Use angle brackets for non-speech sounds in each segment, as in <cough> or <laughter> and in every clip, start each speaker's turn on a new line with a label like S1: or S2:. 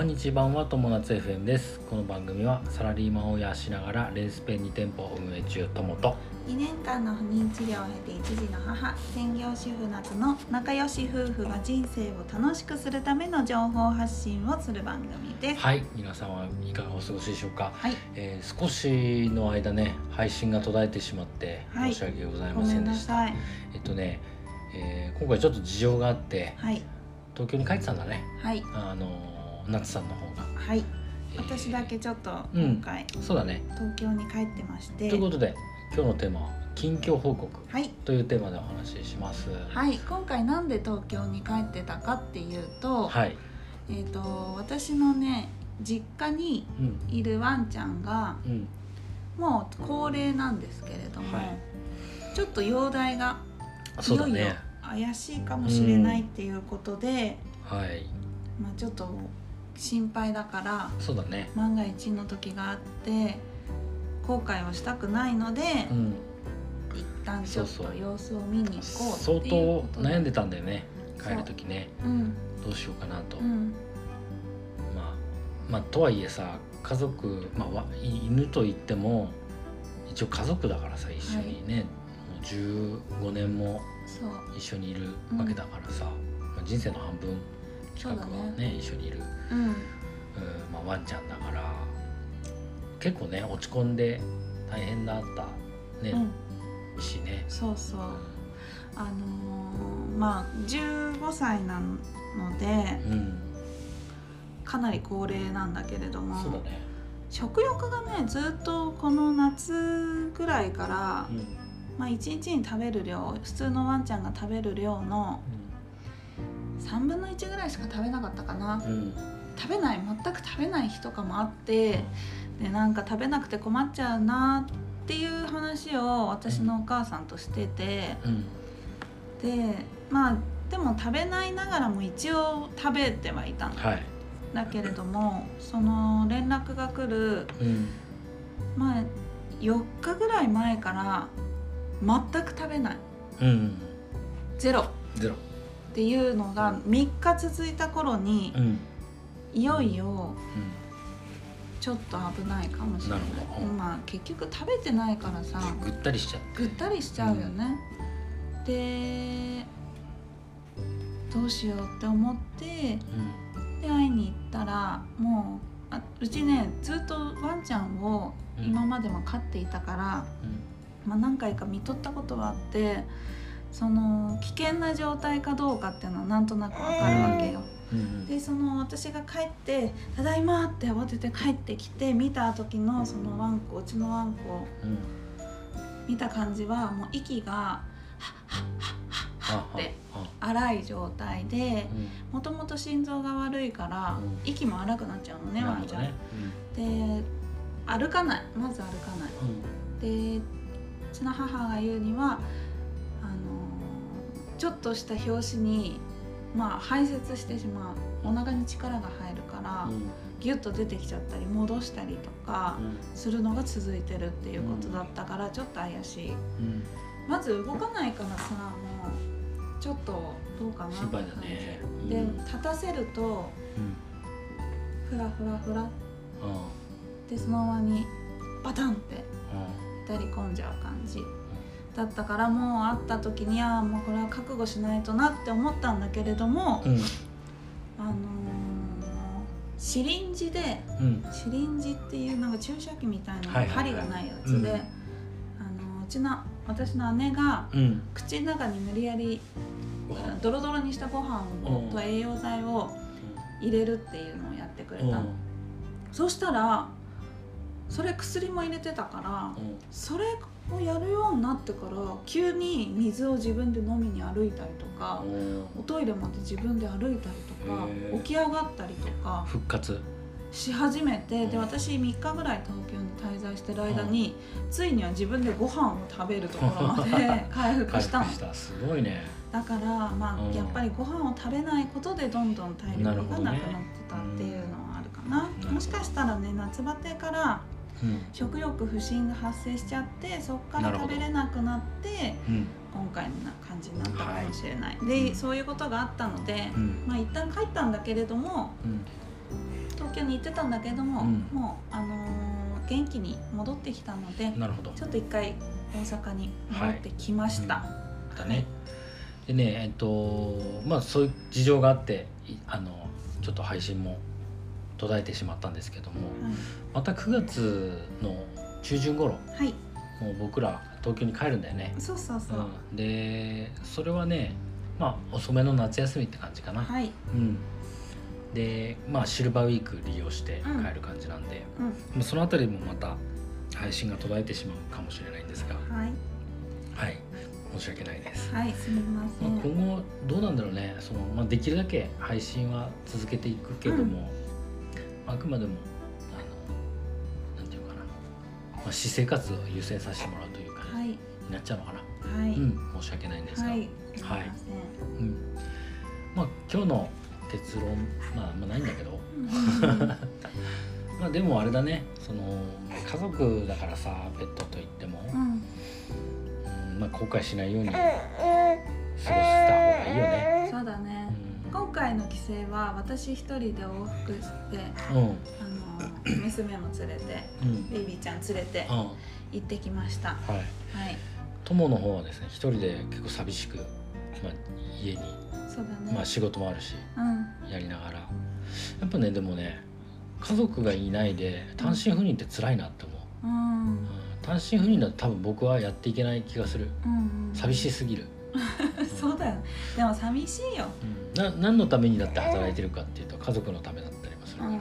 S1: こんにちはは。友達 FM ですこの番組は。サラリーマンを養しながらレースペン2店舗を運営中友と
S2: 2年間の不妊治療を経て一児の母専業主婦夏の仲良し夫婦が人生を楽しくするための情報発信をする番組です
S1: は。い皆さんは。いかがお過ごしでしょうか、
S2: は。い
S1: えー少しの間ね配信が途絶えてしまって申し訳ございませんでした、
S2: なさい
S1: えっとね、えー今回ちょっと事情があって
S2: は。い
S1: 東京に帰ってたんだね
S2: は。い
S1: あのー夏さんの方が、
S2: はい。
S1: えー。
S2: 私だけちょっと
S1: うん。
S2: 今回
S1: そうだね。
S2: 東京に帰ってまして、
S1: ということで今日のテーマは近況報告
S2: はい。
S1: というテーマでお話しします。
S2: はい。今回なんで東京に帰ってたかっていうと,、
S1: はい、
S2: えっ、と私のね実家に
S1: うん。
S2: いるワンちゃんが
S1: うん。
S2: もう高齢なんですけれども、
S1: はい。
S2: ちょっと容体がいよいよ
S1: ね
S2: 怪しいかもしれないっていうことで、
S1: はい。
S2: まあ、ちょっと心配だから
S1: そうだね。
S2: 万が一の時があって後悔をしたくないので、
S1: うん。
S2: 一旦ちょっと様子を見に行こう
S1: 相当悩んで
S2: た
S1: たんだよね帰る時ね。
S2: うん。
S1: どうしようかなと、
S2: うん。
S1: まあまあとはいえさ家族、まあ、わ犬といっても一応家族だからさ一緒にね、もう15年も一緒にいるわけだからさ、まあ、人生の半分近くは
S2: そうだ
S1: ね。一緒にいる、
S2: うん。
S1: うんまあ、ワンちゃんだから結構ね落ち込んで大変だったね、
S2: うん。
S1: しね。
S2: そうそう。あのーまあ15歳なので
S1: うん、
S2: かなり高齢なんだけれども
S1: そうだね。
S2: 食欲がねずっとこの夏ぐらいから、
S1: うん。
S2: まあ、1日に食べる量普通のワンちゃんが食べる量の3分の1ぐらいしか食べなかったかな。
S1: うん。
S2: 食べない全く食べない日とかもあってでなんか食べなくて困っちゃうなっていう話を私のお母さんとしてて
S1: うん。
S2: でまあでも食べないながらも一応食べてはいたの。
S1: はい。
S2: だけれどもその連絡が来る
S1: うん。
S2: まあ4日ぐらい前から全く食べない。
S1: うん。
S2: ゼロ。っ
S1: ゼロ。
S2: ていうのが3日続いた頃に
S1: うん。
S2: いよいよ
S1: うん。
S2: ちょっと危ないかもしれない。まあ結局食べてないからさ
S1: ぐったりしちゃって。
S2: ぐったりしちゃうよね、でどうしようって思ってで会いに行ったらもうあうちねずっとワンちゃんを
S1: うん。
S2: 今までも飼っていたから、まあ、何回か見とったことはあってその危険な状態かどうかっていうのはなんとなくわかるわけよ。でその私が帰って「ただいま」って慌てて帰ってきて見た時のそのワンコうちのワンコ
S1: うん
S2: 見た感じはもう息がはっはっはっはっって
S1: あ
S2: 荒い状態で
S1: うん
S2: もともと心臓が悪いから
S1: うん
S2: 息も荒くなっちゃうのねワンちゃん。
S1: なるほどね。
S2: で歩かないまず歩かない。
S1: うん
S2: でうちの母が言うにはちょっとした拍子にまあ排泄してしまう。お腹に力が入るから、
S1: うん。
S2: ギュッと出てきちゃったり戻したりとか
S1: うん。
S2: するのが続いてるっていうことだったからちょっと怪しい。
S1: うん。
S2: まず動かないからさもうちょっとどうかなって
S1: 心配だね。
S2: で
S1: うん。
S2: 立たせると
S1: うん
S2: フラフラフラ
S1: あ
S2: でそのままにバタンって
S1: あ
S2: 左込んじゃう感じだったからもう会った時にはもうこれは覚悟しないとなって思ったんだけれども、
S1: うん。
S2: あのーシリンジで
S1: うん
S2: シリンジっていうなんか注射器みたいな
S1: はいはいはい
S2: 針がないやつで、
S1: うん。
S2: あのうちの私の姉が
S1: うん。
S2: 口の中に無理やりドロドロにしたご飯と栄養剤を入れるっていうのをやってくれたそしたらそれ薬も入れてたからそれをやるようになってから急に水を自分で飲みに歩いたりとか
S1: うん。
S2: おトイレまで自分で歩いたりとか起き上がったりとか
S1: 復活。
S2: し始めてで
S1: うん。
S2: 私3日ぐらい東京に滞在してる間についには自分でご飯を食べるところまで <laughs> 回復
S1: 回
S2: した。の
S1: すごいね。
S2: だからま
S1: うん。
S2: あやっぱりご飯を食べないことでどんどん体力がなくなってたっていうのはあるかな。
S1: ね
S2: もしかしたらね夏バテから
S1: うん
S2: 食欲不振が発生しちゃってそこから食べれなくなって
S1: うん。
S2: 今回の感じになったかもしれない、
S1: うん。
S2: でそういうことがあったので、
S1: うん。
S2: まあ一旦帰ったんだけれども
S1: うん。
S2: 東京に行ってたんだけども、
S1: うん。
S2: もうあのー元気に戻ってきたので
S1: なるほど。
S2: ちょっと一回大阪に戻ってきました、
S1: だね。でねえっとまあそういう事情があっていあのちょっと配信も途絶えてしまったんですけどもまた9月の中旬頃
S2: はい、はい、
S1: もう僕ら東京に帰るんだよね、
S2: そうそうそう、
S1: うん、でそれはねまあ遅めの夏休みって感じかな、
S2: はい、
S1: うん。でまあシルバーウィーク利用して帰る感じなんで、
S2: うん、
S1: まあそのあたりもまた配信が途絶えてしまうかもしれないんですが
S2: はい、
S1: はい。申し訳ないです、
S2: はい、すみません。
S1: まあ、今後どうなんだろうね。その、まあ、できるだけ配信は続けていくけども、あくまでもあのなんていうかな、まあ、私生活を優先させてもらうという感じ
S2: はい、
S1: になっちゃうのかな、
S2: はい、
S1: うん。申し訳ないんですが、
S2: はい、すみません。
S1: うん。まあ今日の結論、まあ、まあないんだけど。
S2: う <laughs> ん
S1: まあでもあれだね。その家族だからさペットといっても、
S2: うん、
S1: うん。まあ、後悔しないように過ごした方がいいよね。
S2: そうだね。
S1: う
S2: 今回の帰省は私一人で往復して、
S1: んうん。
S2: あの娘も連れて、
S1: うん。
S2: ベイビーちゃん連れて
S1: うん。
S2: 行ってきました。は
S1: はい。
S2: い、
S1: 友の方はですね一人で結構寂しく、まあ、家に、
S2: そうだね。
S1: まあ、仕事もあるし
S2: うん、
S1: やりながら。やっぱねでもね家族がいないで単身赴任って辛いなって思う、
S2: うん、
S1: うん。単身赴任だと多分僕はやっていけない気がする。
S2: うん、
S1: 寂しすぎる、
S2: そうだよ。でも寂しいよ。
S1: うん、な何のためにだって働いてるかっていうと家族のためだったりもするから、
S2: うん。
S1: うん。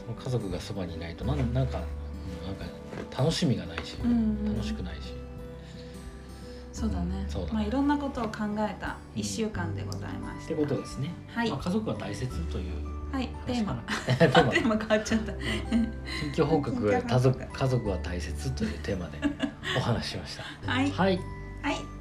S1: その家族がそばにいないとなんなんかうんなんか楽しみがないし、
S2: うん
S1: 楽しくないし、
S2: そうだね。
S1: そうだ。ね
S2: まあいろんなことを考えた一週間でございまし
S1: ってことですね、
S2: はい。
S1: まあ、家族は大切という
S2: た。はい、<laughs> テーマ。
S1: テーマ。
S2: 変わっちゃった。近況報告 <laughs>
S1: 家族家族は大切というテーマでお話ししました。
S2: はい、
S1: はい、
S2: はい、